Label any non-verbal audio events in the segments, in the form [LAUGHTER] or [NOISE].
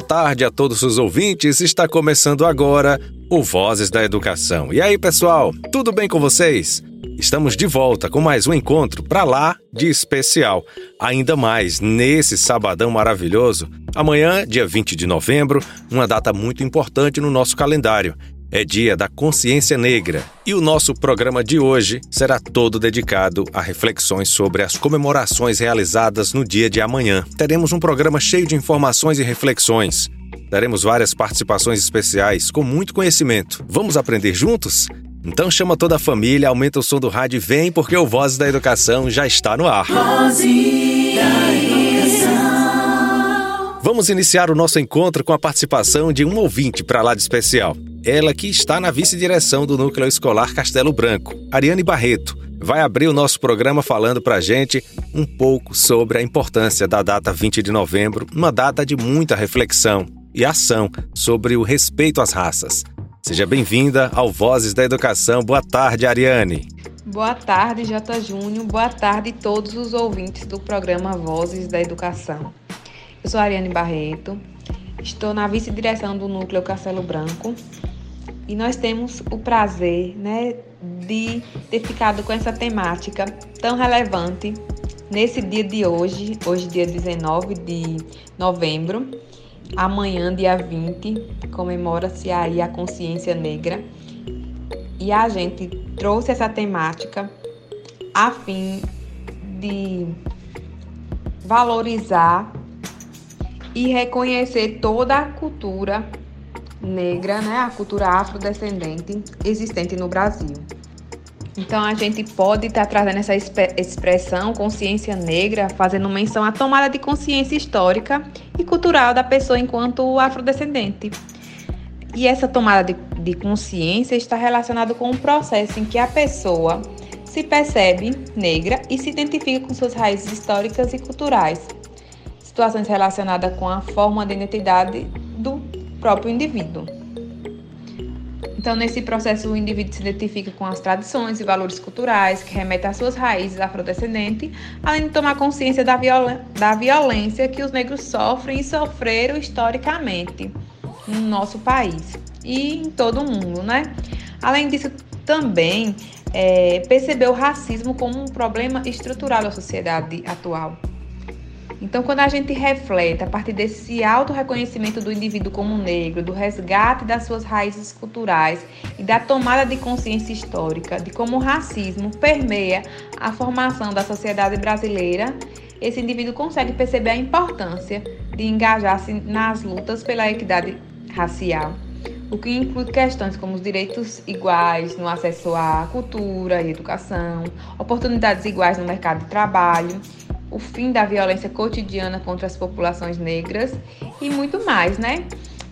Boa tarde a todos os ouvintes. Está começando agora o Vozes da Educação. E aí, pessoal, tudo bem com vocês? Estamos de volta com mais um encontro para lá de especial. Ainda mais nesse sabadão maravilhoso. Amanhã, dia 20 de novembro, uma data muito importante no nosso calendário. É dia da consciência negra e o nosso programa de hoje será todo dedicado a reflexões sobre as comemorações realizadas no dia de amanhã. Teremos um programa cheio de informações e reflexões. Teremos várias participações especiais com muito conhecimento. Vamos aprender juntos? Então chama toda a família, aumenta o som do rádio e vem porque o Vozes da Educação já está no ar. Vozes da educação. Vamos iniciar o nosso encontro com a participação de um ouvinte para lá de especial. Ela que está na vice-direção do Núcleo Escolar Castelo Branco, Ariane Barreto, vai abrir o nosso programa falando para a gente um pouco sobre a importância da data 20 de novembro, uma data de muita reflexão e ação sobre o respeito às raças. Seja bem-vinda ao Vozes da Educação. Boa tarde, Ariane. Boa tarde, J. Júnior. Boa tarde a todos os ouvintes do programa Vozes da Educação. Eu sou Ariane Barreto, estou na vice-direção do Núcleo Castelo Branco e nós temos o prazer né, de ter ficado com essa temática tão relevante nesse dia de hoje, hoje, dia 19 de novembro. Amanhã, dia 20, comemora-se aí a consciência negra. E a gente trouxe essa temática a fim de valorizar e reconhecer toda a cultura negra, né, a cultura afrodescendente existente no Brasil. Então a gente pode estar tá trazendo essa expressão consciência negra, fazendo menção à tomada de consciência histórica e cultural da pessoa enquanto afrodescendente. E essa tomada de, de consciência está relacionada com o processo em que a pessoa se percebe negra e se identifica com suas raízes históricas e culturais, situações relacionadas com a forma de identidade próprio indivíduo. Então, nesse processo, o indivíduo se identifica com as tradições e valores culturais que remetem às suas raízes afrodescendentes, além de tomar consciência da, da violência que os negros sofrem e sofreram historicamente no nosso país e em todo o mundo, né? Além disso, também é, perceber o racismo como um problema estrutural da sociedade atual. Então, quando a gente reflete a partir desse auto-reconhecimento do indivíduo como negro, do resgate das suas raízes culturais e da tomada de consciência histórica de como o racismo permeia a formação da sociedade brasileira, esse indivíduo consegue perceber a importância de engajar-se nas lutas pela equidade racial, o que inclui questões como os direitos iguais no acesso à cultura e educação, oportunidades iguais no mercado de trabalho o fim da violência cotidiana contra as populações negras e muito mais, né?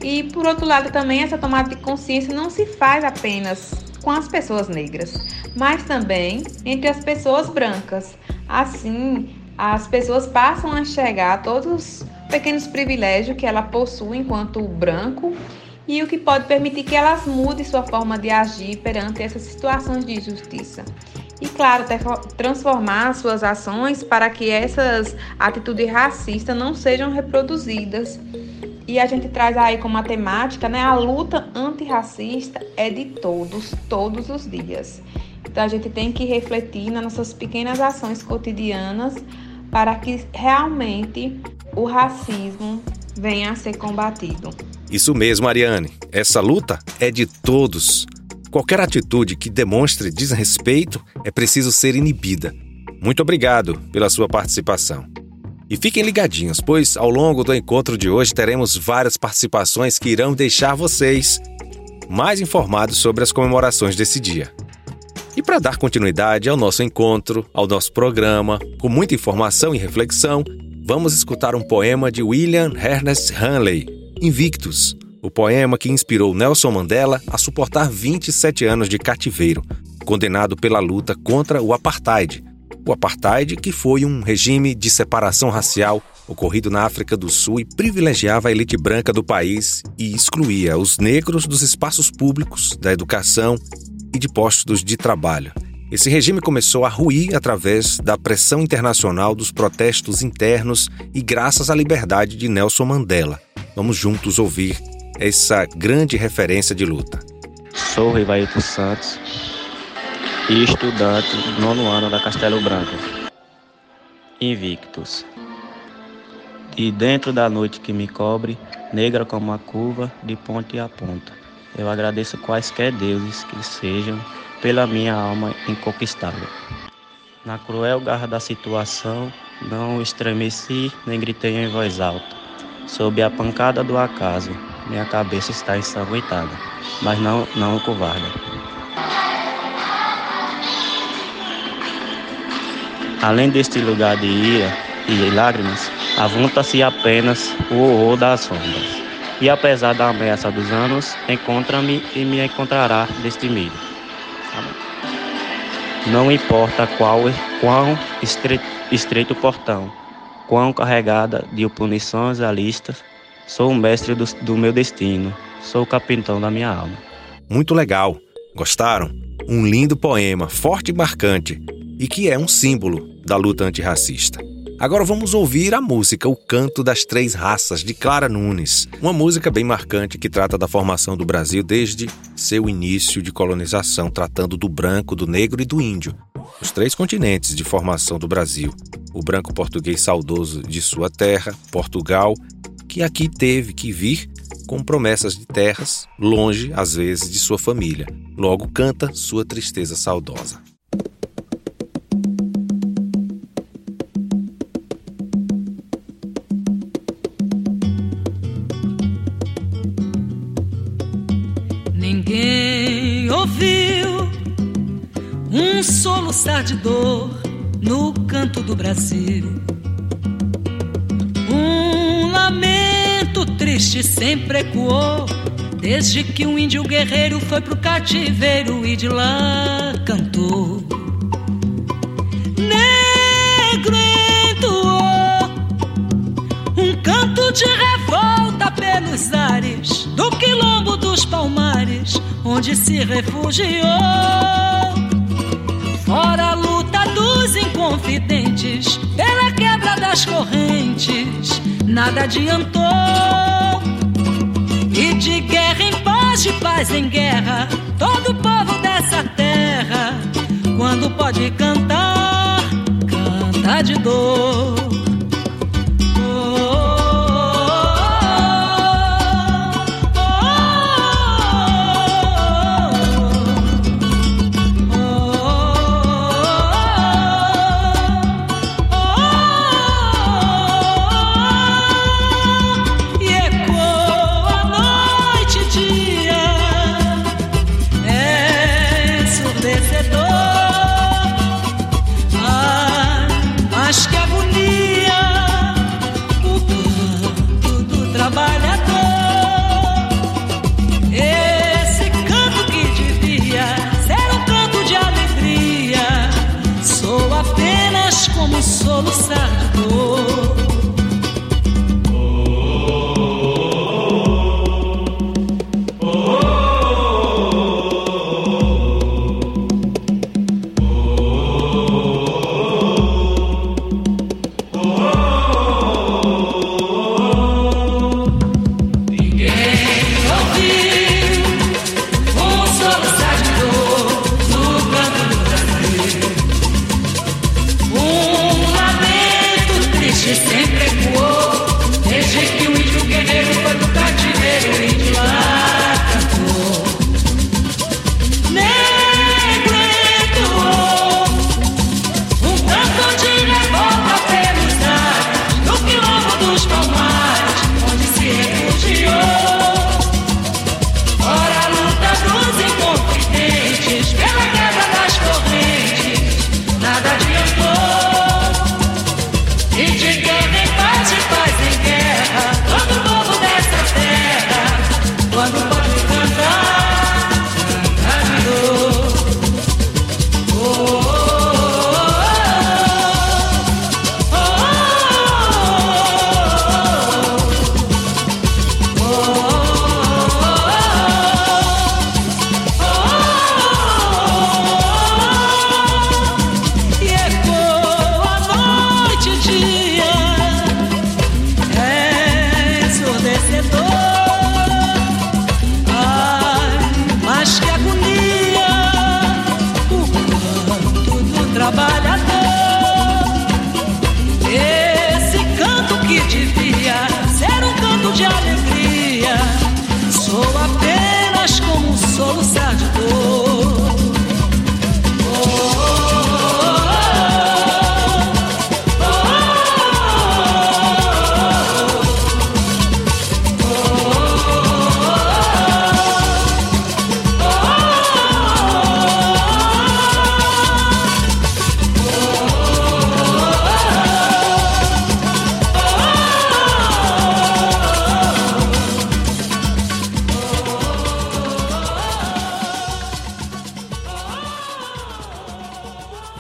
E por outro lado, também essa tomada de consciência não se faz apenas com as pessoas negras, mas também entre as pessoas brancas. Assim, as pessoas passam a enxergar todos os pequenos privilégios que ela possui enquanto branco e o que pode permitir que elas mudem sua forma de agir perante essas situações de injustiça e, claro, transformar suas ações para que essas atitudes racistas não sejam reproduzidas. E a gente traz aí como matemática, né? A luta antirracista é de todos, todos os dias. Então a gente tem que refletir nas nossas pequenas ações cotidianas para que realmente o racismo venha a ser combatido. Isso mesmo, Ariane. Essa luta é de todos. Qualquer atitude que demonstre desrespeito é preciso ser inibida. Muito obrigado pela sua participação. E fiquem ligadinhos, pois ao longo do encontro de hoje teremos várias participações que irão deixar vocês mais informados sobre as comemorações desse dia. E para dar continuidade ao nosso encontro, ao nosso programa, com muita informação e reflexão, vamos escutar um poema de William Ernest Hanley, Invictus, o poema que inspirou Nelson Mandela a suportar 27 anos de cativeiro, condenado pela luta contra o apartheid. O apartheid, que foi um regime de separação racial ocorrido na África do Sul e privilegiava a elite branca do país e excluía os negros dos espaços públicos, da educação e de postos de trabalho. Esse regime começou a ruir através da pressão internacional dos protestos internos e graças à liberdade de Nelson Mandela. Vamos juntos ouvir essa grande referência de luta. Sou Rivailton Santos e estudante do nono ano da Castelo Branco. Invictus. E dentro da noite que me cobre, negra como a curva, de ponta a ponta. Eu agradeço quaisquer deuses que sejam pela minha alma inconquistável. Na cruel garra da situação, não estremeci nem gritei em voz alta. Sob a pancada do acaso, minha cabeça está ensanguentada, mas não, não covarde. Além deste lugar de ira e lágrimas, avunta-se apenas o horror das sombras. E apesar da ameaça dos anos, encontra-me e me encontrará destemido. Não importa qual, quão estreito, o portão, quão carregada de punições a lista, sou o mestre do, do meu destino, sou o capitão da minha alma. Muito legal. Gostaram? Um lindo poema, forte e marcante, e que é um símbolo da luta antirracista. Agora vamos ouvir a música O Canto das Três Raças, de Clara Nunes. Uma música bem marcante que trata da formação do Brasil desde seu início de colonização, tratando do branco, do negro e do índio. Os três continentes de formação do Brasil. O branco português saudoso de sua terra, Portugal, que aqui teve que vir com promessas de terras, longe, às vezes, de sua família. Logo canta sua tristeza saudosa. soluçar de dor no canto do Brasil. Um lamento triste sempre ecoou, desde que um índio guerreiro foi pro cativeiro e de lá cantou. Negro entoou um canto de revolta pelos ares do quilombo dos palmares, onde se refugiou. Fora a luta dos inconfidentes, pela quebra das correntes, nada adiantou. E de guerra em paz, de paz em guerra, todo povo dessa terra, quando pode cantar, canta de dor.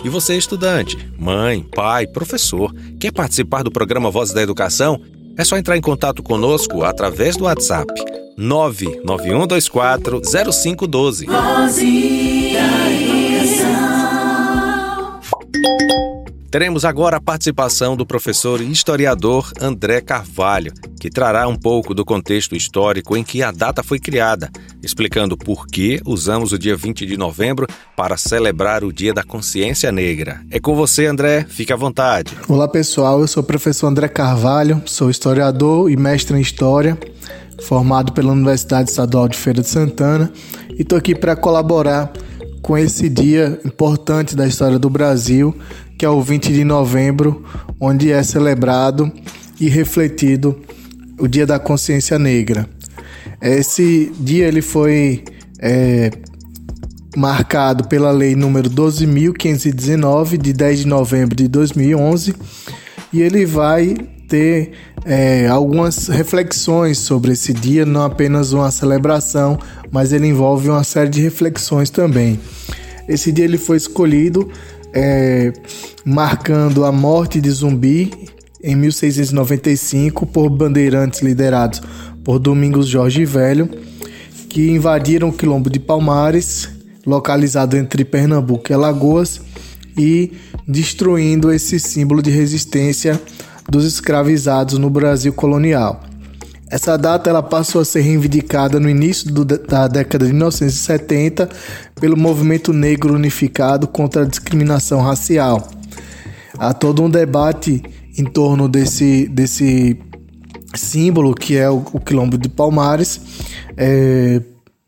Você, estudante, mãe, pai, professor, quer participar do programa Vozes da Educação? É só entrar em contato conosco através do WhatsApp 99124 0512. Vozes da Educação. Teremos agora a participação do professor e historiador André Carvalho, que trará um pouco do contexto histórico em que a data foi criada, explicando por que usamos o dia 20 de novembro para celebrar o Dia da Consciência Negra. É com você, André, fique à vontade. Olá, pessoal, eu sou o professor André Carvalho, sou historiador e mestre em História, formado pela Universidade Estadual de Feira de Santana, e estou aqui para colaborar com esse dia importante da história do Brasil, que é o 20 de novembro, onde é celebrado e refletido o Dia da Consciência Negra. Esse dia ele foi é, marcado pela Lei número 12.519, de 10 de novembro de 2011, e ele vai ter é, algumas reflexões sobre esse dia, não apenas uma celebração, mas ele envolve uma série de reflexões também. Esse dia ele foi escolhido é, marcando a morte de Zumbi em 1695 por bandeirantes liderados por Domingos Jorge Velho, que invadiram o quilombo de Palmares, localizado entre Pernambuco e Alagoas, e destruindo esse símbolo de resistência dos escravizados no Brasil colonial. Essa data ela passou a ser reivindicada no início do, da década de 1970 pelo movimento negro unificado contra a discriminação racial. Há todo um debate em torno desse, desse símbolo que é o, o Quilombo de Palmares, é,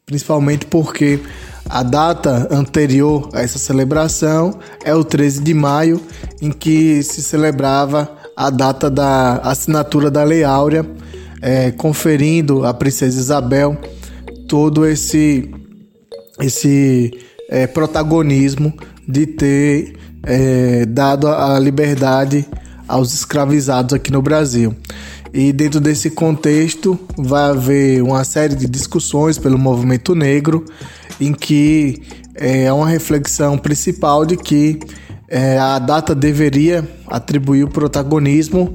principalmente porque a data anterior a essa celebração é o 13 de maio, em que se celebrava a data da assinatura da Lei Áurea é, conferindo à princesa Isabel todo esse esse é, protagonismo de ter é, dado a liberdade aos escravizados aqui no Brasil. E dentro desse contexto vai haver uma série de discussões pelo movimento negro, em que é uma reflexão principal de que é, a data deveria atribuir o protagonismo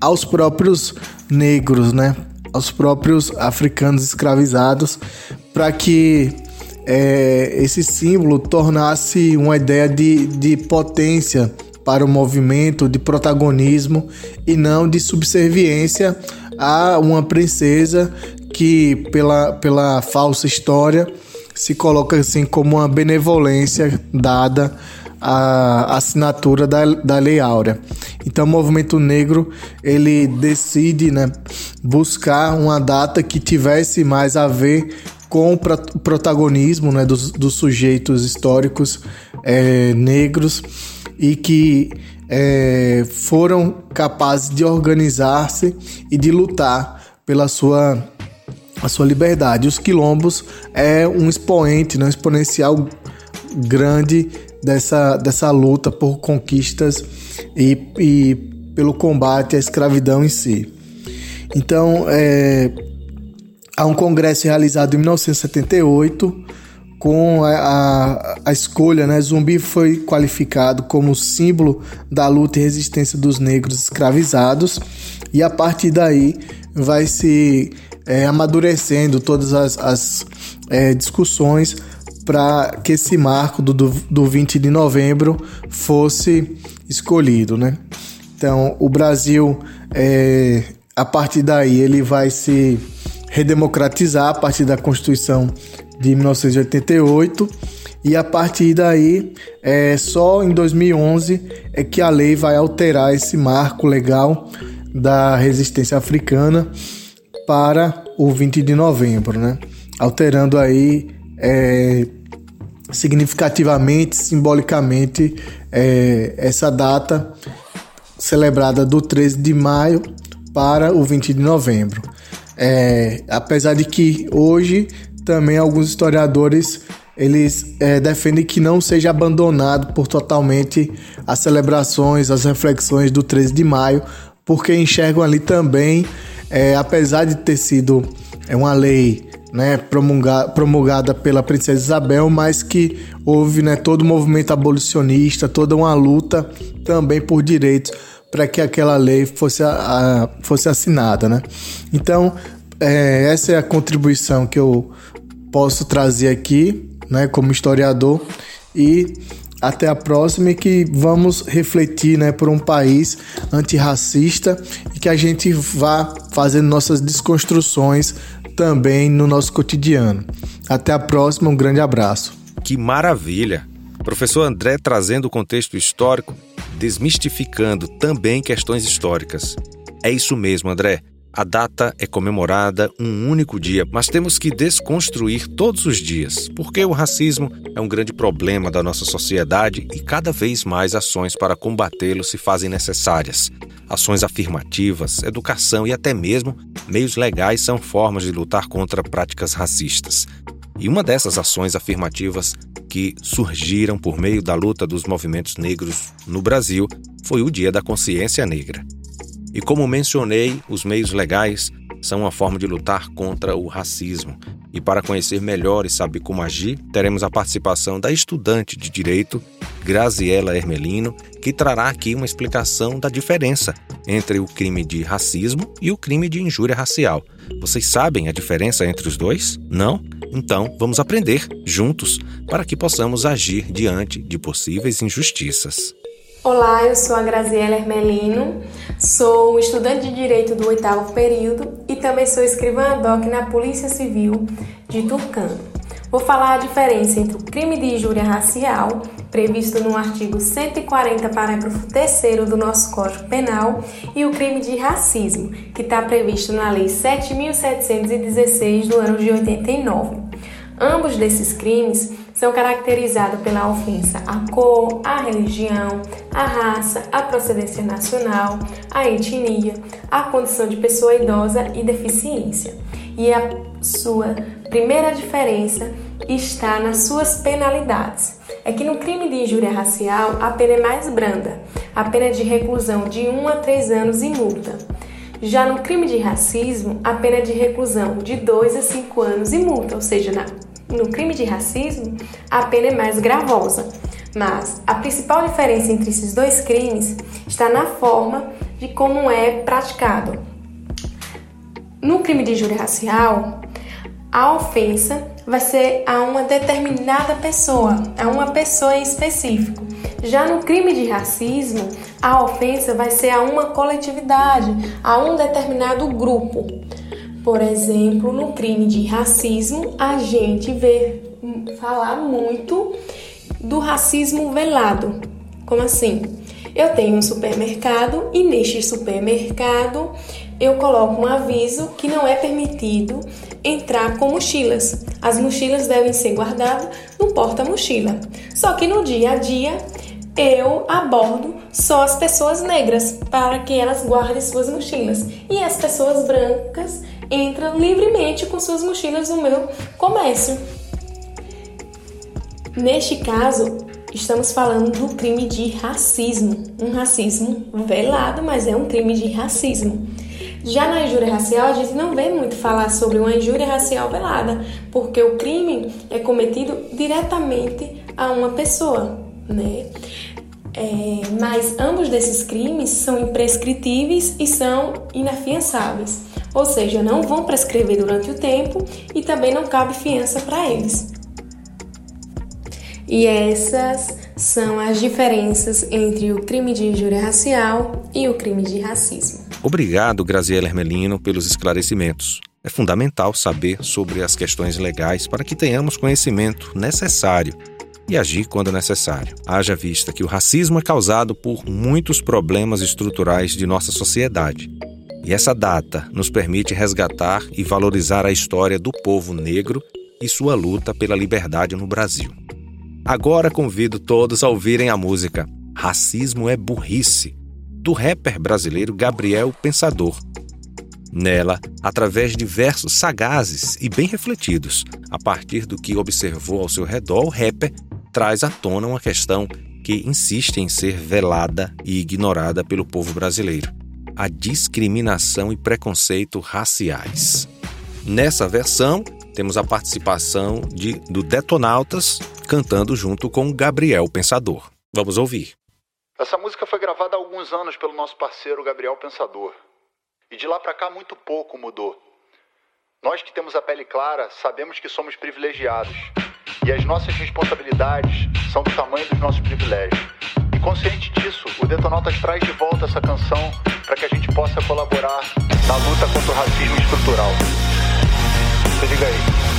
aos próprios negros, né? Aos próprios africanos escravizados, para que é, esse símbolo tornasse uma ideia de, de potência para o movimento, de protagonismo e não de subserviência a uma princesa que, pela, pela falsa história, se coloca assim como uma benevolência dada a assinatura da, da Lei Áurea. Então o movimento negro ele decide né, buscar uma data que tivesse mais a ver com o protagonismo né, dos, dos sujeitos históricos é, negros e que é, foram capazes de organizar-se e de lutar pela sua, a sua liberdade. Os quilombos é um expoente, né, um exponencial grande dessa, dessa luta por conquistas e, e pelo combate à escravidão em si. Então, é, há um congresso realizado em 1978 com a, a, a, escolha, né? Zumbi foi qualificado como símbolo da luta e resistência dos negros escravizados e a partir daí vai se é, amadurecendo todas as, as é, discussões para que esse marco do, do, do 20 de novembro fosse escolhido, né? Então, o Brasil, é, a partir daí, ele vai se redemocratizar a partir da Constituição de 1988 E a partir daí, é, só em 2011 é que a lei vai alterar esse marco legal da resistência africana para o 20 de novembro, né? Alterando aí é, significativamente, simbolicamente, é, essa data celebrada do 13 de maio para o 20 de novembro. É, apesar de que hoje também alguns historiadores eles é, defendem que não seja abandonado por totalmente as celebrações, as reflexões do 13 de maio, porque enxergam ali também, é, apesar de ter sido é, uma lei né, promulgada, promulgada pela princesa Isabel, mas que houve né, todo o movimento abolicionista, toda uma luta também por direitos para que aquela lei fosse, a, a, fosse assinada. Né? Então, é, essa é a contribuição que eu posso trazer aqui né, como historiador e até a próxima e que vamos refletir né, por um país antirracista e que a gente vá fazendo nossas desconstruções também no nosso cotidiano. Até a próxima, um grande abraço. Que maravilha! Professor André trazendo o contexto histórico, desmistificando também questões históricas. É isso mesmo, André. A data é comemorada um único dia, mas temos que desconstruir todos os dias, porque o racismo é um grande problema da nossa sociedade e cada vez mais ações para combatê-lo se fazem necessárias. Ações afirmativas, educação e até mesmo meios legais são formas de lutar contra práticas racistas. E uma dessas ações afirmativas que surgiram por meio da luta dos movimentos negros no Brasil foi o Dia da Consciência Negra. E como mencionei, os meios legais são uma forma de lutar contra o racismo. E para conhecer melhor e saber como agir, teremos a participação da estudante de direito Graziela Hermelino, que trará aqui uma explicação da diferença entre o crime de racismo e o crime de injúria racial. Vocês sabem a diferença entre os dois? Não? Então, vamos aprender juntos para que possamos agir diante de possíveis injustiças. Olá, eu sou a Graziela Hermelino, sou estudante de Direito do oitavo período e também sou escrivã doc na Polícia Civil de Turcano. Vou falar a diferença entre o crime de injúria racial, previsto no artigo 140, parágrafo 3 do nosso Código Penal, e o crime de racismo, que está previsto na Lei 7.716 do ano de 89. Ambos desses crimes são caracterizados pela ofensa à cor, à religião, à raça, à procedência nacional, à etnia, à condição de pessoa idosa e deficiência. E a sua primeira diferença está nas suas penalidades. É que no crime de injúria racial a pena é mais branda, a pena é de reclusão de 1 a 3 anos e multa. Já no crime de racismo, a pena é de reclusão de 2 a 5 anos e multa, ou seja, na no crime de racismo, a pena é mais gravosa. Mas a principal diferença entre esses dois crimes está na forma de como é praticado. No crime de injúria racial, a ofensa vai ser a uma determinada pessoa, a uma pessoa em específico. Já no crime de racismo, a ofensa vai ser a uma coletividade, a um determinado grupo. Por exemplo, no crime de racismo, a gente vê falar muito do racismo velado. Como assim? Eu tenho um supermercado e neste supermercado eu coloco um aviso que não é permitido entrar com mochilas. As mochilas devem ser guardadas no porta-mochila. Só que no dia a dia eu abordo só as pessoas negras para que elas guardem suas mochilas e as pessoas brancas entram livremente com suas mochilas no meu comércio. Neste caso, estamos falando do crime de racismo, um racismo velado, mas é um crime de racismo. Já na injúria racial, a gente não vê muito falar sobre uma injúria racial velada, porque o crime é cometido diretamente a uma pessoa, né? É, mas ambos desses crimes são imprescritíveis e são inafiançáveis ou seja, não vão prescrever durante o tempo e também não cabe fiança para eles. E essas são as diferenças entre o crime de injúria racial e o crime de racismo. Obrigado, Graziela Hermelino, pelos esclarecimentos. É fundamental saber sobre as questões legais para que tenhamos conhecimento necessário e agir quando necessário. Haja vista que o racismo é causado por muitos problemas estruturais de nossa sociedade. E essa data nos permite resgatar e valorizar a história do povo negro e sua luta pela liberdade no Brasil. Agora convido todos a ouvirem a música Racismo é Burrice, do rapper brasileiro Gabriel Pensador. Nela, através de versos sagazes e bem refletidos, a partir do que observou ao seu redor, o rapper traz à tona uma questão que insiste em ser velada e ignorada pelo povo brasileiro: a discriminação e preconceito raciais. Nessa versão, temos a participação de, do Detonautas cantando junto com Gabriel Pensador. Vamos ouvir. Essa música foi gravada há alguns anos pelo nosso parceiro Gabriel Pensador. E de lá para cá muito pouco mudou. Nós que temos a pele clara sabemos que somos privilegiados e as nossas responsabilidades são do tamanho dos nossos privilégios. E consciente disso, o Detonautas traz de volta essa canção para que a gente possa colaborar na luta contra o racismo estrutural. Se liga aí.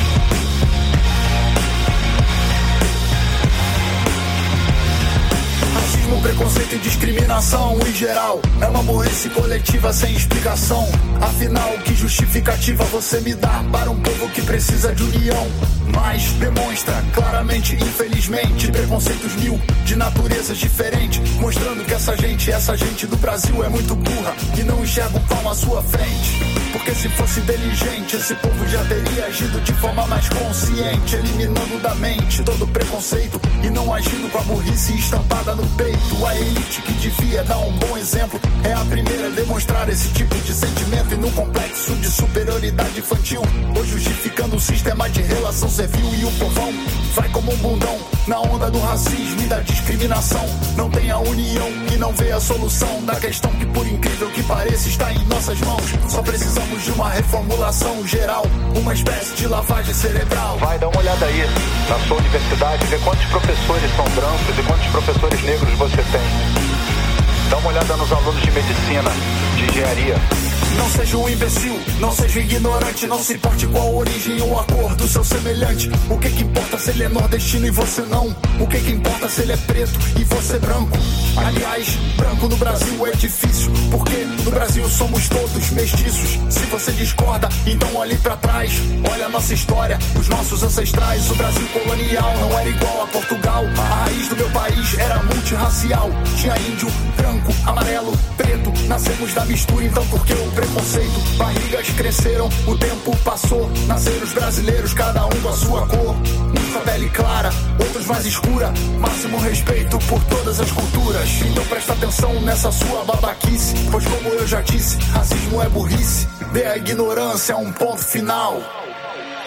Racismo, preconceito e discriminação em geral. É uma burrice coletiva sem explicação. Afinal, que justificativa você me dá Para um povo que precisa de união? Mas demonstra claramente, infelizmente Preconceitos mil, de naturezas diferentes Mostrando que essa gente, essa gente do Brasil é muito burra E não enxerga o pão à sua frente. Porque se fosse inteligente Esse povo já teria agido de forma mais consciente Eliminando da mente todo preconceito E não agindo com a burrice estampada no peito. A elite que devia dar um bom exemplo é a primeira a demonstrar esse tipo de sentimento. E no complexo de superioridade infantil, hoje justificando o sistema de relação servil e o povão vai como um bundão na onda do racismo e da discriminação. Não tem a união e não vê a solução da questão que, por incrível que pareça, está em nossas mãos. Só precisamos de uma reformulação geral, uma espécie de lavagem cerebral. Vai, dá uma olhada aí na sua universidade, vê quantos professores são brancos e quantos professores negros você tem. Dá uma olhada nos alunos de medicina, de engenharia. Não seja um imbecil, não seja ignorante, não se importe qual a origem ou a cor do seu semelhante. O que que importa se ele é nordestino e você não? O que que importa se ele é preto e você branco? Aliás, branco no Brasil é difícil, porque no Brasil somos todos mestiços. Se você discorda, então olhe para trás. Olha a nossa história, os nossos ancestrais. O Brasil colonial não era igual a Portugal. A raiz do meu país era multirracial. Tinha índio, branco, amarelo, preto. Nascemos da mistura, então por que o preconceito? Barrigas cresceram, o tempo passou. Nasceram os brasileiros, cada um com a sua cor. Uns a pele clara, outros mais escura. Máximo respeito por todas as culturas. Então presta atenção nessa sua babaquice. Pois como eu já disse, racismo é burrice. Dê a ignorância um ponto final.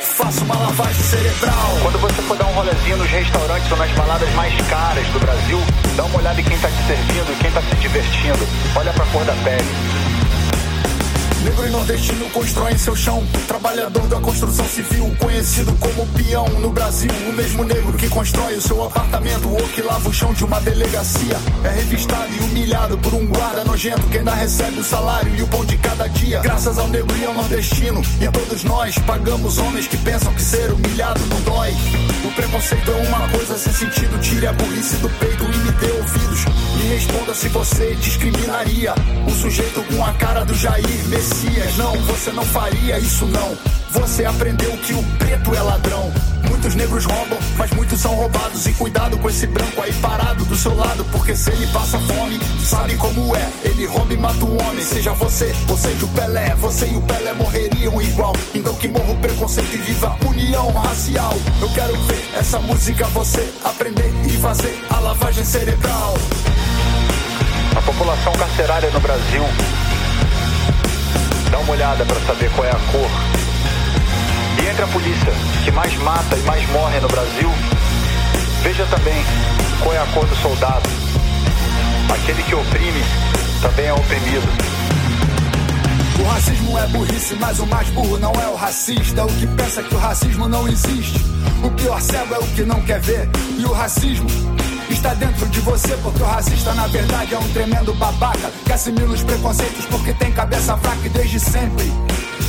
Faça uma lavagem cerebral. Quando você for dar um rolezinho nos restaurantes ou nas baladas mais caras do Brasil, dá uma olhada em quem tá te servindo e quem tá se divertindo. Olha pra cor da pele. Negro e nordestino constroem seu chão. Trabalhador da construção civil, conhecido como peão no Brasil. O mesmo negro que constrói o seu apartamento ou que lava o chão de uma delegacia. É revistado e humilhado por um guarda nojento que ainda recebe o salário e o pão de cada dia. Graças ao negro e ao nordestino. E todos nós pagamos homens que pensam que ser humilhado não dói. O preconceito é uma coisa sem sentido. Tire a burrice do peito e me dê ouvidos. Me responda se você discriminaria o sujeito com a cara do Jair Messias. Não, você não faria isso não. Você aprendeu que o preto é ladrão. Muitos negros roubam, mas muitos são roubados. E cuidado com esse branco aí parado do seu lado, porque se ele passa fome, sabe como é. Ele rouba e mata o homem, seja você, ou seja o Pelé. Você e o Pelé morreriam igual. Então que morra o preconceito e viva a união racial. Eu quero ver essa música você aprender e fazer a lavagem cerebral. A população carcerária no Brasil Dá uma olhada para saber qual é a cor. E entre a polícia que mais mata e mais morre no Brasil, veja também qual é a cor do soldado. Aquele que oprime também é oprimido. O racismo é burrice, mas o mais burro não é o racista. O que pensa que o racismo não existe. O pior cego é o que não quer ver. E o racismo está dentro de você, porque o racista na verdade é um tremendo babaca que assimila os preconceitos porque tem cabeça fraca desde sempre.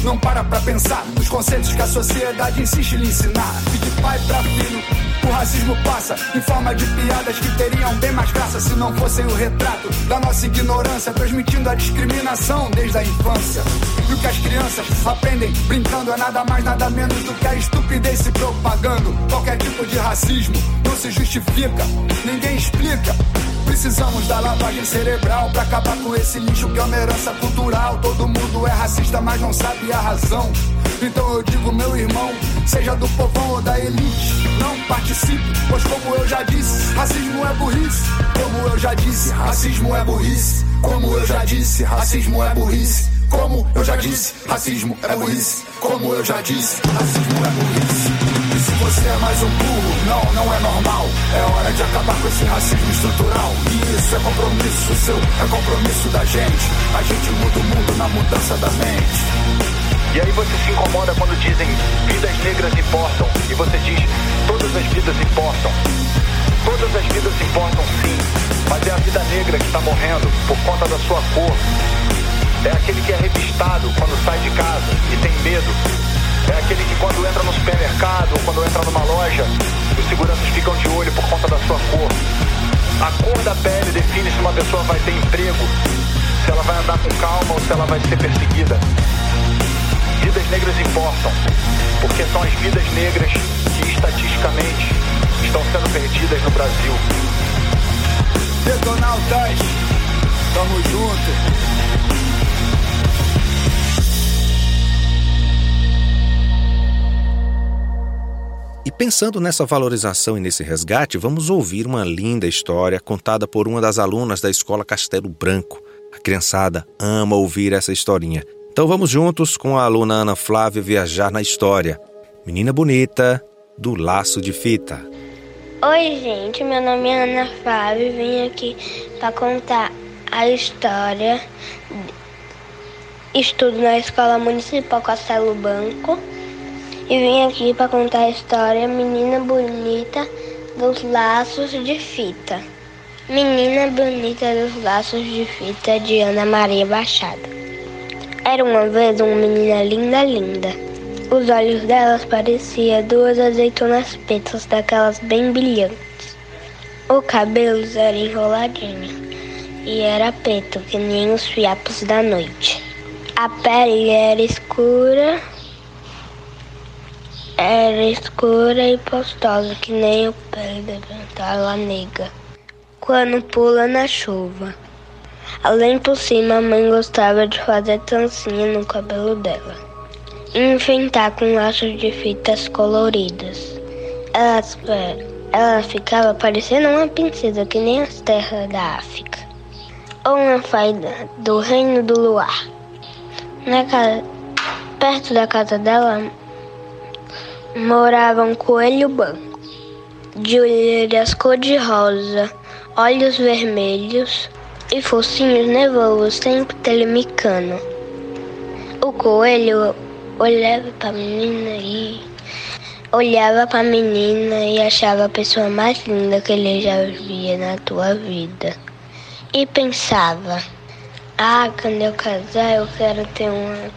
Não para pra pensar nos conceitos que a sociedade insiste lhe ensinar. E de pai pra filho, O racismo passa em forma de piadas que teriam bem mais graça se não fossem o retrato da nossa ignorância, transmitindo a discriminação desde a infância. E o que as crianças aprendem brincando é nada mais, nada menos do que a estupidez se propagando. Qualquer tipo de racismo não se justifica, ninguém explica. Precisamos da lavagem cerebral pra acabar com esse lixo que é uma herança cultural. Todo mundo é racista, mas não sabe a razão. Então eu digo, meu irmão, seja do povão ou da elite, não participe, pois como eu já disse, racismo é burrice. Como eu já disse, racismo é burrice. Como eu já disse, racismo é burrice. Como eu já disse, racismo é burrice. Como eu já disse, racismo é burrice. Se você é mais um burro, não, não é normal. É hora de acabar com esse racismo estrutural. E isso é compromisso seu, é compromisso da gente. A gente muda o mundo na mudança da mente. E aí você se incomoda quando dizem vidas negras importam. E você diz todas as vidas importam. Todas as vidas importam sim. Mas é a vida negra que está morrendo por conta da sua cor. É aquele que é revistado quando sai de casa e tem medo. É aquele que quando entra no supermercado ou quando entra numa loja, os seguranças ficam de olho por conta da sua cor. A cor da pele define se uma pessoa vai ter emprego, se ela vai andar com calma ou se ela vai ser perseguida. Vidas negras importam, porque são as vidas negras que estatisticamente estão sendo perdidas no Brasil. Detonautas, tamo junto. E pensando nessa valorização e nesse resgate, vamos ouvir uma linda história contada por uma das alunas da Escola Castelo Branco. A criançada ama ouvir essa historinha. Então vamos juntos com a aluna Ana Flávia viajar na história. Menina bonita do laço de fita. Oi, gente, meu nome é Ana Flávia e vim aqui para contar a história. Estudo na Escola Municipal Castelo Branco e vim aqui para contar a história Menina Bonita dos Laços de Fita. Menina Bonita dos Laços de Fita de Ana Maria Machado. Era uma vez uma menina linda, linda. Os olhos delas pareciam duas azeitonas pretas daquelas bem brilhantes. O cabelo era enroladinho e era preto que nem os fiapos da noite. A pele era escura era escura e pastosa, que nem o pele da ventala negra, quando pula na chuva. Além por cima, a mãe gostava de fazer trancinha no cabelo dela e enfeitar com laços de fitas coloridas. Ela, ela ficava parecendo uma princesa, que nem as terras da África, ou uma faida do reino do luar. Na casa, perto da casa dela, morava um coelho branco, de olheiras cor-de-rosa, olhos vermelhos e focinhos nervosos sempre telemicando. O coelho olhava para a menina e olhava para a menina e achava a pessoa mais linda que ele já via na tua vida. E pensava: "Ah, quando eu casar, eu quero ter uma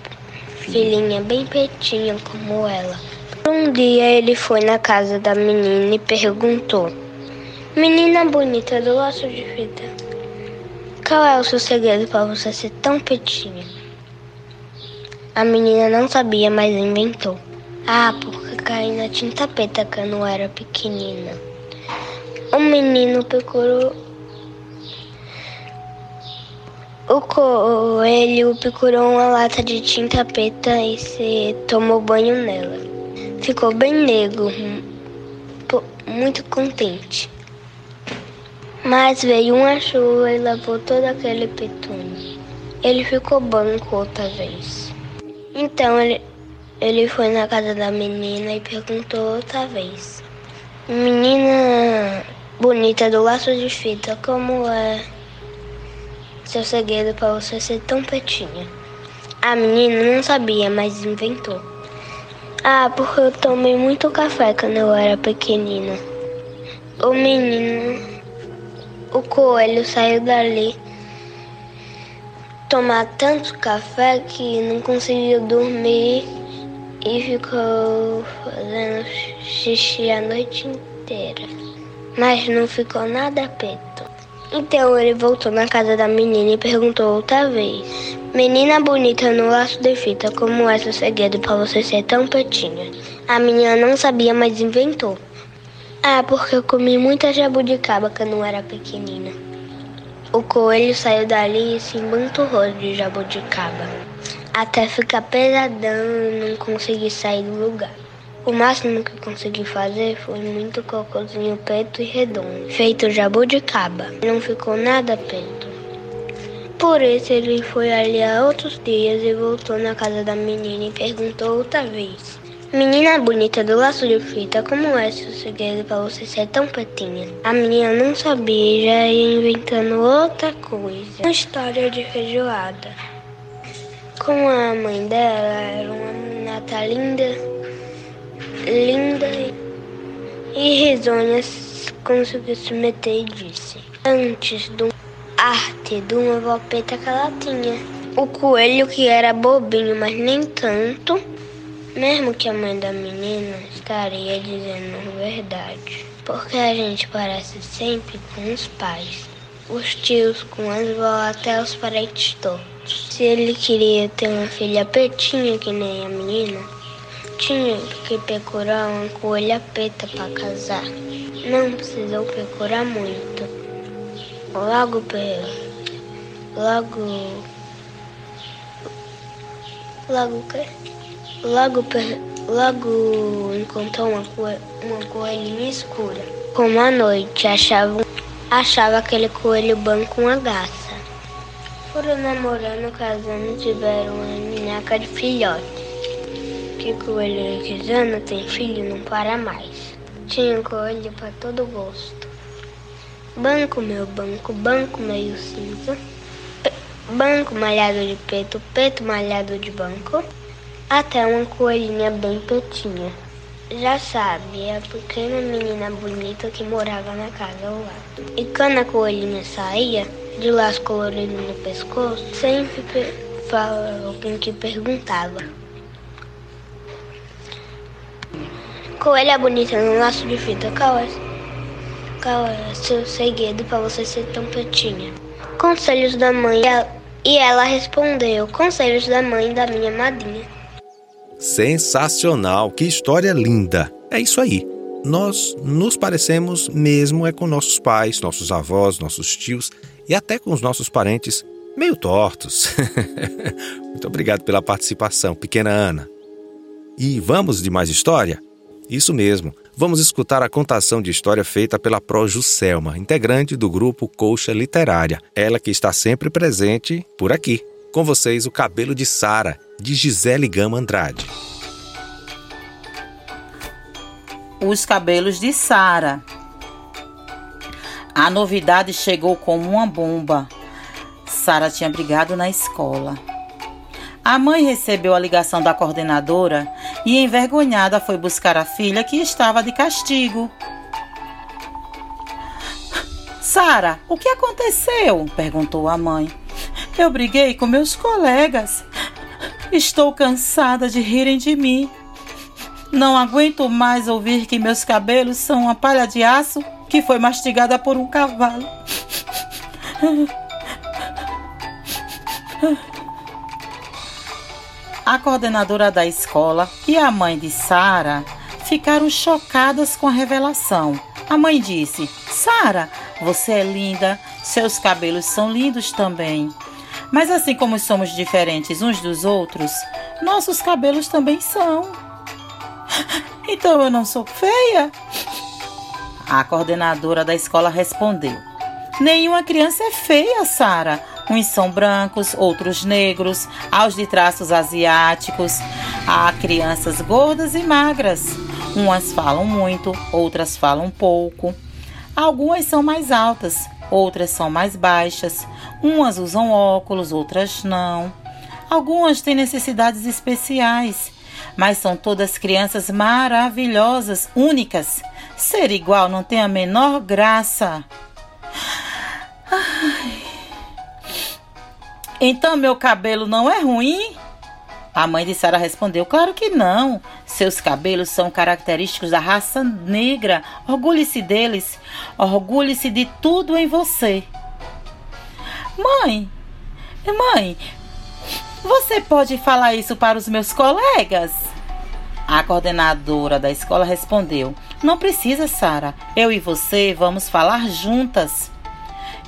filhinha bem pretinha como ela." Um dia ele foi na casa da menina e perguntou: Menina bonita do laço de fita, qual é o seu segredo para você ser tão petinha? A menina não sabia, mas inventou. Ah, porque caí na tinta preta quando eu era pequenina. O menino procurou. O coelho procurou uma lata de tinta preta e se tomou banho nela. Ficou bem negro, muito contente. Mas veio uma chuva e lavou todo aquele petume. Ele ficou branco outra vez. Então ele, ele foi na casa da menina e perguntou outra vez: Menina bonita do laço de fita, como é seu segredo para você ser tão petinha? A menina não sabia, mas inventou. Ah, porque eu tomei muito café quando eu era pequenina. O menino, o coelho saiu dali tomar tanto café que não conseguiu dormir e ficou fazendo xixi a noite inteira, mas não ficou nada preto. Então ele voltou na casa da menina e perguntou outra vez: Menina bonita no laço de fita, como é seu segredo para você ser tão pretinha? A menina não sabia, mas inventou. Ah, porque eu comi muita jabuticaba quando eu era pequenina. O coelho saiu dali e se embanturrou de jabuticaba, até ficar pesadão e não conseguir sair do lugar. O máximo que consegui fazer foi muito cocôzinho preto e redondo, feito jabuticaba. Não ficou nada preto. Por isso ele foi ali há outros dias e voltou na casa da menina e perguntou outra vez. Menina bonita do laço de fita, como é seu segredo para você ser tão pretinha? A menina não sabia e já ia inventando outra coisa. Uma história de feijoada. Como a mãe dela era uma menina linda, linda e risonha, conseguiu se meter e disse. Antes do arte de uma volpeta que ela tinha. O coelho que era bobinho, mas nem tanto mesmo que a mãe da menina estaria dizendo verdade, porque a gente parece sempre com os pais, os tios com as vó até os parentes todos. Se ele queria ter uma filha pretinha que nem a menina, tinha que procurar uma coelha preta para casar. Não precisou procurar muito. Logo, logo, logo Logo, logo encontrou uma, uma coelhinha escura. Como à noite achava, achava aquele coelho branco uma gaça. Foram namorando, casando, tiveram uma minhaca de filhote. Que coelho quisando tem filho não para mais. Tinha coelho para todo gosto. Banco meu banco, banco meio cinza. Banco malhado de preto, preto malhado de banco até uma coelhinha bem pretinha. Já sabe, a pequena menina bonita que morava na casa ao lado. E quando a coelhinha saía, de laço colorido no pescoço, sempre falava alguém que perguntava. Coelha bonita no laço de fita, qual é, qual é seu segredo para você ser tão pretinha? Conselhos da mãe. E ela respondeu, conselhos da mãe da minha madrinha. Sensacional, que história linda. É isso aí. Nós nos parecemos mesmo é com nossos pais, nossos avós, nossos tios e até com os nossos parentes meio tortos. [LAUGHS] Muito obrigado pela participação, pequena Ana. E vamos de mais história? Isso mesmo. Vamos escutar a contação de história feita pela Pro Juscelma, integrante do grupo Colcha Literária. Ela que está sempre presente por aqui. Com vocês, o cabelo de Sara, de Gisele Gama Andrade. Os cabelos de Sara. A novidade chegou como uma bomba. Sara tinha brigado na escola. A mãe recebeu a ligação da coordenadora e, envergonhada, foi buscar a filha que estava de castigo. Sara, o que aconteceu? perguntou a mãe. Eu briguei com meus colegas. Estou cansada de rirem de mim. Não aguento mais ouvir que meus cabelos são uma palha de aço que foi mastigada por um cavalo. A coordenadora da escola e a mãe de Sara ficaram chocadas com a revelação. A mãe disse: Sara, você é linda, seus cabelos são lindos também. Mas assim como somos diferentes uns dos outros, nossos cabelos também são. [LAUGHS] Então eu não sou feia? A coordenadora da escola respondeu: Nenhuma criança é feia, Sara. Uns são brancos, outros negros, aos de traços asiáticos. Há crianças gordas e magras. Umas falam muito, outras falam pouco. Algumas são mais altas, outras são mais baixas. Umas usam óculos, outras não. Algumas têm necessidades especiais, mas são todas crianças maravilhosas, únicas. Ser igual não tem a menor graça. Ai. Então meu cabelo não é ruim? A mãe de Sara respondeu: Claro que não. Seus cabelos são característicos da raça negra. Orgulhe-se deles. Orgulhe-se de tudo em você. Mãe, mãe, você pode falar isso para os meus colegas? A coordenadora da escola respondeu: Não precisa, Sara. Eu e você vamos falar juntas.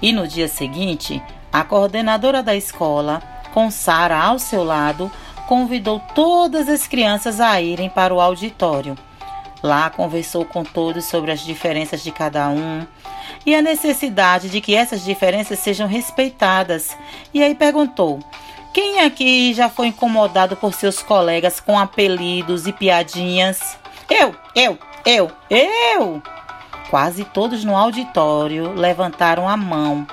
E no dia seguinte, a coordenadora da escola, com Sara ao seu lado, convidou todas as crianças a irem para o auditório. Lá conversou com todos sobre as diferenças de cada um e a necessidade de que essas diferenças sejam respeitadas. E aí perguntou: quem aqui já foi incomodado por seus colegas com apelidos e piadinhas? Eu, eu, eu, eu! Quase todos no auditório levantaram a mão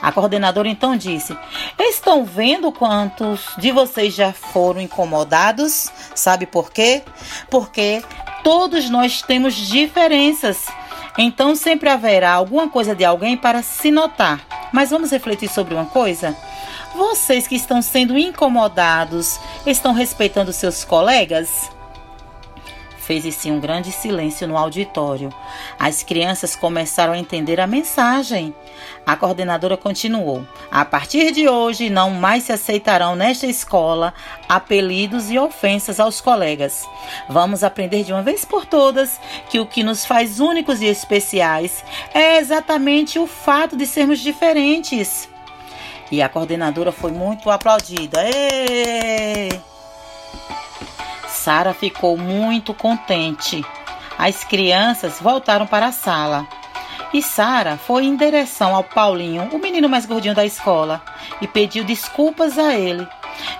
a coordenadora então disse: Estão vendo quantos de vocês já foram incomodados? Sabe por quê? Porque todos nós temos diferenças. Então sempre haverá alguma coisa de alguém para se notar. Mas vamos refletir sobre uma coisa? Vocês que estão sendo incomodados, estão respeitando seus colegas? Fez-se um grande silêncio no auditório. As crianças começaram a entender a mensagem. A coordenadora continuou: A partir de hoje, não mais se aceitarão nesta escola apelidos e ofensas aos colegas. Vamos aprender de uma vez por todas que o que nos faz únicos e especiais é exatamente o fato de sermos diferentes. E a coordenadora foi muito aplaudida. Sara ficou muito contente. As crianças voltaram para a sala. E Sara foi em direção ao Paulinho, o menino mais gordinho da escola, e pediu desculpas a ele.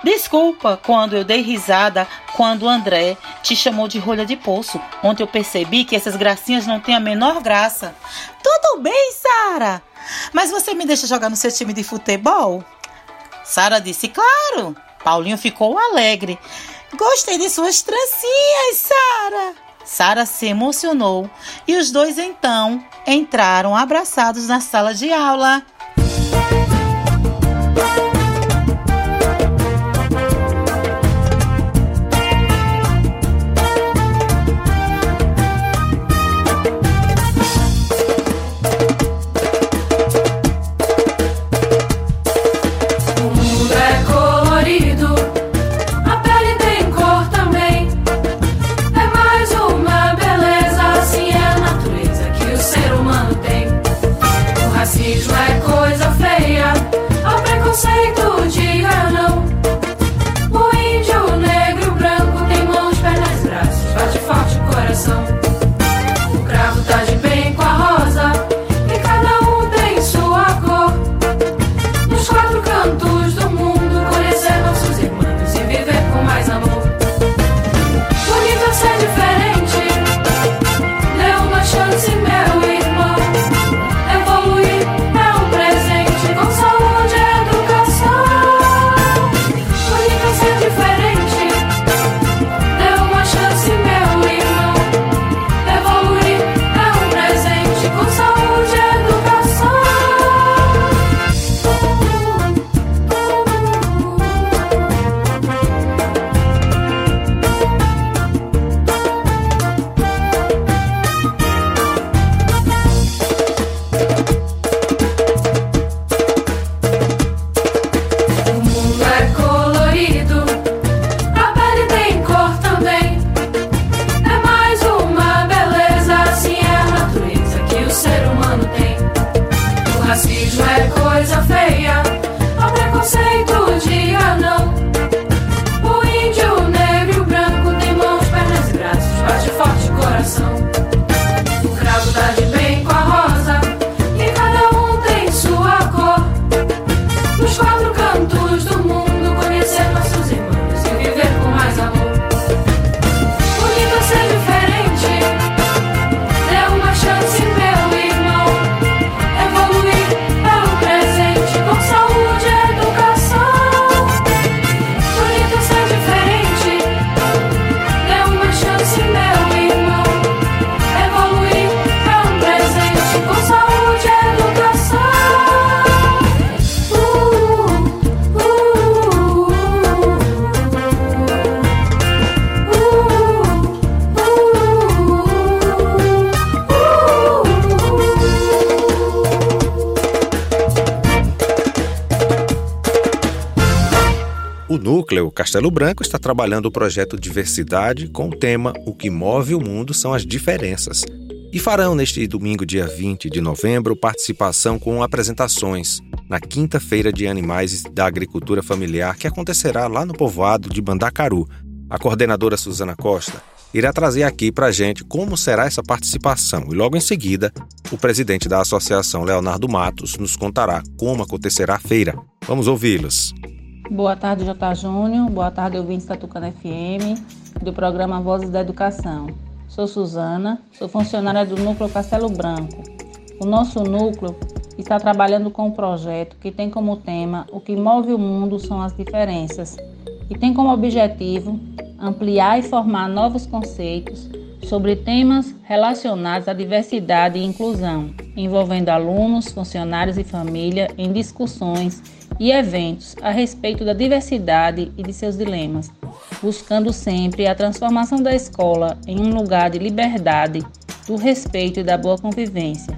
Desculpa quando eu dei risada quando o André te chamou de rolha de poço. Ontem eu percebi que essas gracinhas não têm a menor graça. Tudo bem, Sara. Mas você me deixa jogar no seu time de futebol? Sara disse: Claro. Paulinho ficou alegre. Gostei de suas trancinhas, Sara. Sara se emocionou e os dois então entraram abraçados na sala de aula. Núcleo Castelo Branco está trabalhando o projeto Diversidade com o tema O que move o mundo são as diferenças. E farão neste domingo, dia 20 de novembro, participação com apresentações na Quinta-feira de Animais da Agricultura Familiar, que acontecerá lá no povoado de Bandacaru. A coordenadora Suzana Costa irá trazer aqui para a gente como será essa participação e logo em seguida o presidente da associação, Leonardo Matos, nos contará como acontecerá a feira. Vamos ouvi-los. Boa tarde, J. Júnior. Boa tarde, ouvintes da Tucana FM, do programa Vozes da Educação. Sou Suzana, sou funcionária do Núcleo Castelo Branco. O nosso núcleo está trabalhando com um projeto que tem como tema O que move o mundo são as diferenças e tem como objetivo ampliar e formar novos conceitos sobre temas relacionados à diversidade e inclusão, envolvendo alunos, funcionários e família em discussões e eventos a respeito da diversidade e de seus dilemas, buscando sempre a transformação da escola em um lugar de liberdade, do respeito e da boa convivência,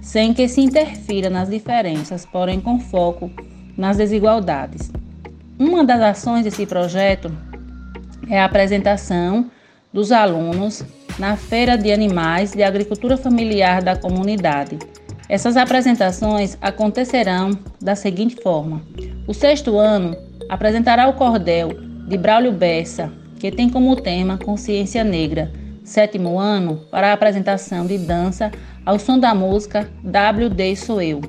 sem que se interfira nas diferenças, porém com foco nas desigualdades. Uma das ações desse projeto é a apresentação dos alunos na Feira de Animais de Agricultura Familiar da comunidade essas apresentações acontecerão da seguinte forma: o sexto ano apresentará o cordel de Braulio Bessa, que tem como tema Consciência Negra. Sétimo ano para a apresentação de dança ao som da música WD Sou Eu.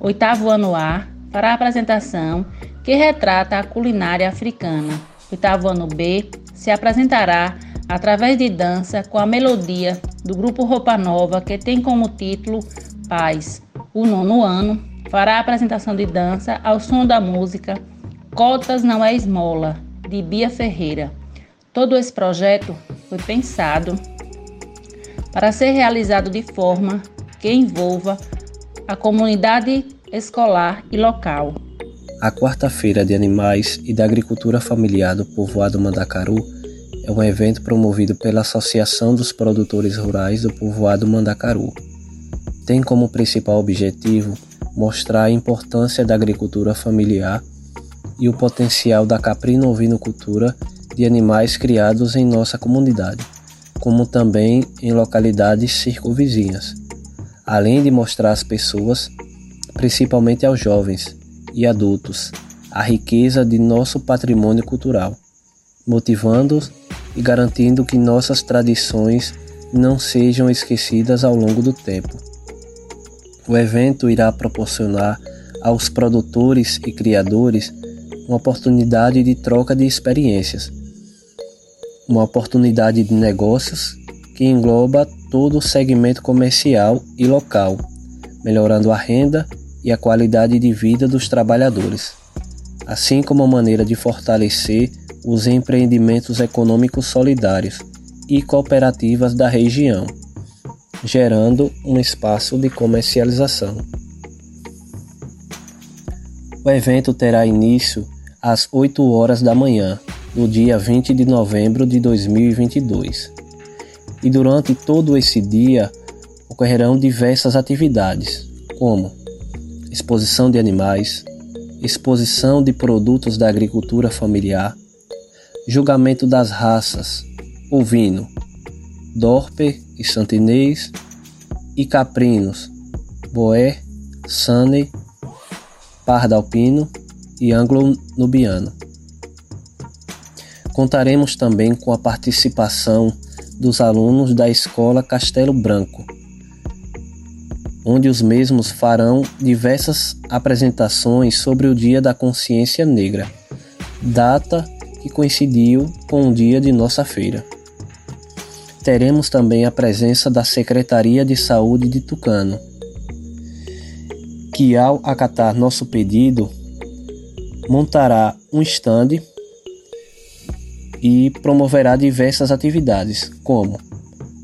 Oitavo ano A para a apresentação que retrata a culinária africana. Oitavo ano B se apresentará através de dança com a melodia do grupo Roupa Nova, que tem como título O nono ano, fará apresentação de dança ao som da música Cotas Não é Esmola, de Bia Ferreira. Todo esse projeto foi pensado para ser realizado de forma que envolva a comunidade escolar e local. A Quarta-feira de Animais e da Agricultura Familiar do Povoado Mandacaru é um evento promovido pela Associação dos Produtores Rurais do Povoado Mandacaru tem como principal objetivo mostrar a importância da agricultura familiar e o potencial da caprino-ovinocultura de animais criados em nossa comunidade, como também em localidades circunvizinhas, além de mostrar às pessoas, principalmente aos jovens e adultos, a riqueza de nosso patrimônio cultural, motivando-os e garantindo que nossas tradições não sejam esquecidas ao longo do tempo. O evento irá proporcionar aos produtores e criadores uma oportunidade de troca de experiências, uma oportunidade de negócios que engloba todo o segmento comercial e local, melhorando a renda e a qualidade de vida dos trabalhadores, assim como uma maneira de fortalecer os empreendimentos econômicos solidários e cooperativas da região gerando um espaço de comercialização. O evento terá início às 8 horas da manhã, no dia 20 de novembro de 2022. E durante todo esse dia ocorrerão diversas atividades, como exposição de animais, exposição de produtos da agricultura familiar, julgamento das raças ovino, Dorper e Santinês, e Caprinos, Boé, Sane, Pardalpino e Anglo-Nubiano. Contaremos também com a participação dos alunos da Escola Castelo Branco, onde os mesmos farão diversas apresentações sobre o Dia da Consciência Negra, data que coincidiu com o dia de nossa feira. Teremos também a presença da Secretaria de Saúde de Tucano, que, ao acatar nosso pedido, montará um estande e promoverá diversas atividades, como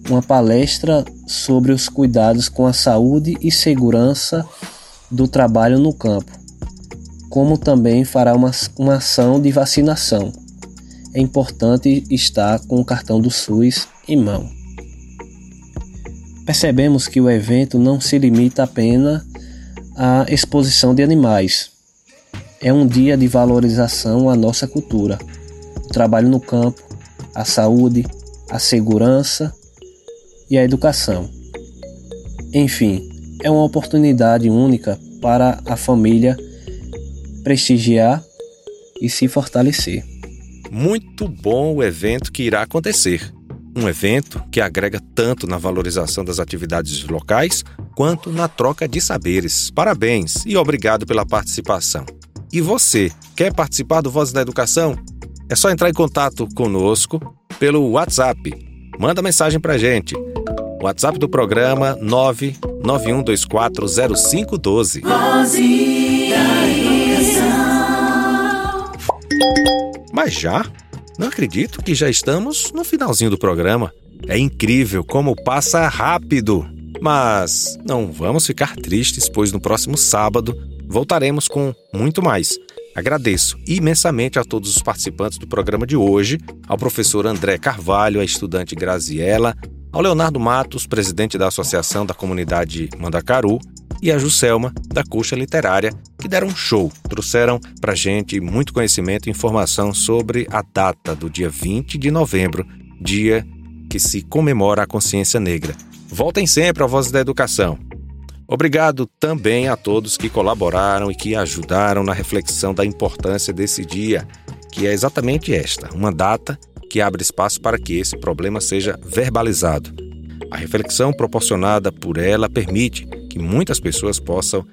uma palestra sobre os cuidados com a saúde e segurança do trabalho no campo, como também fará uma, uma ação de vacinação. É importante estar com o cartão do SUS em mão. Percebemos que o evento não se limita apenas à exposição de animais, É um dia de valorização à nossa cultura, o trabalho no campo, a saúde, a segurança e a educação. Enfim, é uma oportunidade única para a família prestigiar e se fortalecer. Muito bom o evento que irá acontecer. Um evento que agrega tanto na valorização das atividades locais quanto na troca de saberes. Parabéns e obrigado pela participação. E você, quer participar do Voz da Educação? É só entrar em contato conosco pelo WhatsApp. Manda mensagem pra gente. WhatsApp do programa 991240512. Voz da Educação. Mas já? Não acredito que já estamos no finalzinho do programa. É incrível como passa rápido. Mas não vamos ficar tristes, pois no próximo sábado voltaremos com muito mais. Agradeço imensamente a todos os participantes do programa de hoje, ao professor André Carvalho, à estudante Graziela, ao Leonardo Matos, presidente da Associação da Comunidade Mandacaru, e a Juscelma, da Coxa Literária, que deram um show, trouxeram para gente muito conhecimento e informação sobre a data do dia 20 de novembro, dia que se comemora a consciência negra. Voltem sempre à Voz da Educação. Obrigado também a todos que colaboraram e que ajudaram na reflexão da importância desse dia, que é exatamente esta, uma data que abre espaço para que esse problema seja verbalizado. A reflexão proporcionada por ela permite que muitas pessoas possam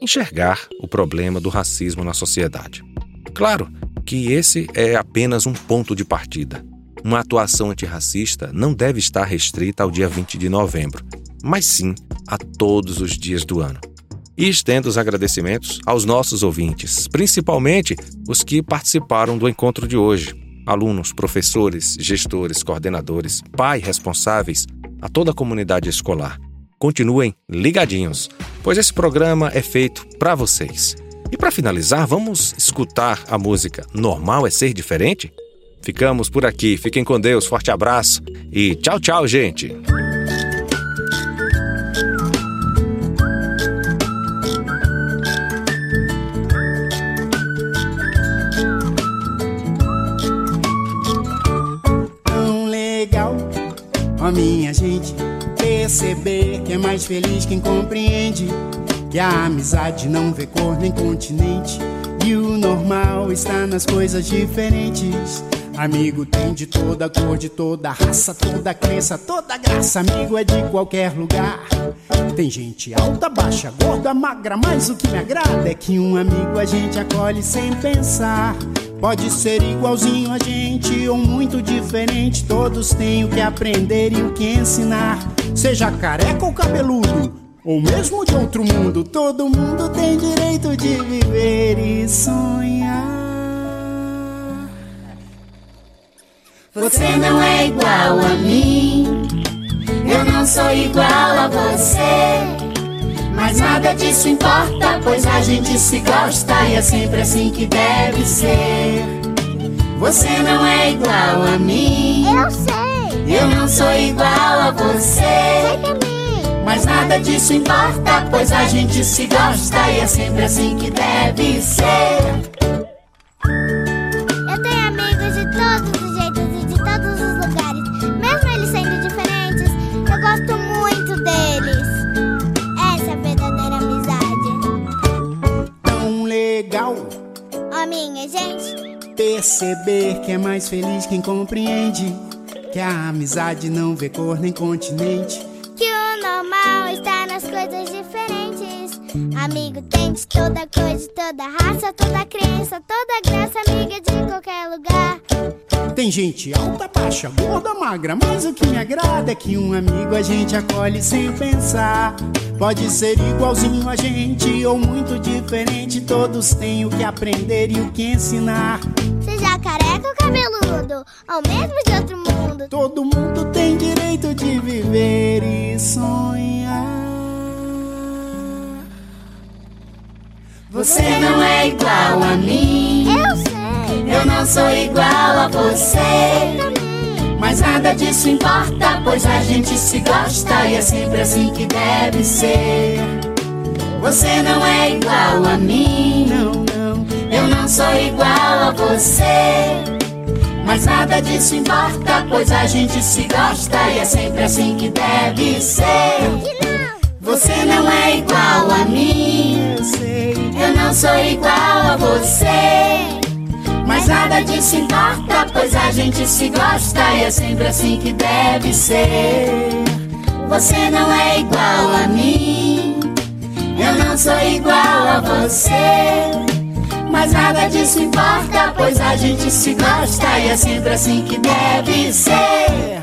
enxergar o problema do racismo na sociedade. Claro que esse é apenas um ponto de partida. Uma atuação antirracista não deve estar restrita ao dia 20 de novembro mas sim a todos os dias do ano. E estendo os agradecimentos aos nossos ouvintes, principalmente os que participaram do encontro de hoje: alunos, professores, gestores, coordenadores, pais responsáveis, a toda a comunidade escolar. Continuem ligadinhos, pois esse programa é feito para vocês. E para finalizar, vamos escutar a música Normal é Ser Diferente? Ficamos por aqui, fiquem com Deus, forte abraço e tchau, tchau, gente! Minha gente perceber que é mais feliz quem compreende que a amizade não vê cor nem continente e o normal está nas coisas diferentes. Amigo tem de toda cor, de toda raça, toda crença, toda graça. Amigo é de qualquer lugar. Tem gente alta, baixa, gorda, magra, mas o que me agrada é que um amigo a gente acolhe sem pensar. Pode ser igualzinho a gente ou muito diferente. Todos têm o que aprender e o que ensinar. Seja careca ou cabeludo, ou mesmo de outro mundo, todo mundo tem direito de viver e sonhar. Você não é igual a mim, eu não sou igual a você. Mas nada disso importa, pois a gente se gosta e é sempre assim que deve ser. Você não é igual a mim. Eu sei. Eu não sou igual a você. Mas nada disso importa, pois a gente se gosta e é sempre assim que deve ser. Minha gente. Perceber que é mais feliz quem compreende que a amizade não vê cor nem continente. Que o normal está nas coisas diferentes. Amigo tem de toda coisa, toda raça, toda crença, toda graça, amiga de qualquer lugar. Tem gente alta, baixa, gorda, magra, mas o que me agrada é que um amigo a gente acolhe sem pensar. Pode ser igualzinho a gente ou muito diferente. Todos têm o que aprender e o que ensinar. Seja careca ou cabeludo, ou mesmo de outro mundo. Todo mundo tem direito de viver e sonhar. Você não é igual a mim. Eu sei. Eu não sou igual a você. Mas nada disso importa, pois a gente se gosta e é sempre assim que deve ser. Você não é igual a mim, não, não. sou igual a você. Mas nada disso importa, pois a gente se gosta e é sempre assim que deve ser. Você não é igual a mim, eu não sou igual a você. Mas nada disso importa, pois a gente se gosta e é sempre assim que deve ser. Você não é igual a mim, eu não sou igual a você. Mas nada disso importa, pois a gente se gosta e é sempre assim que deve ser.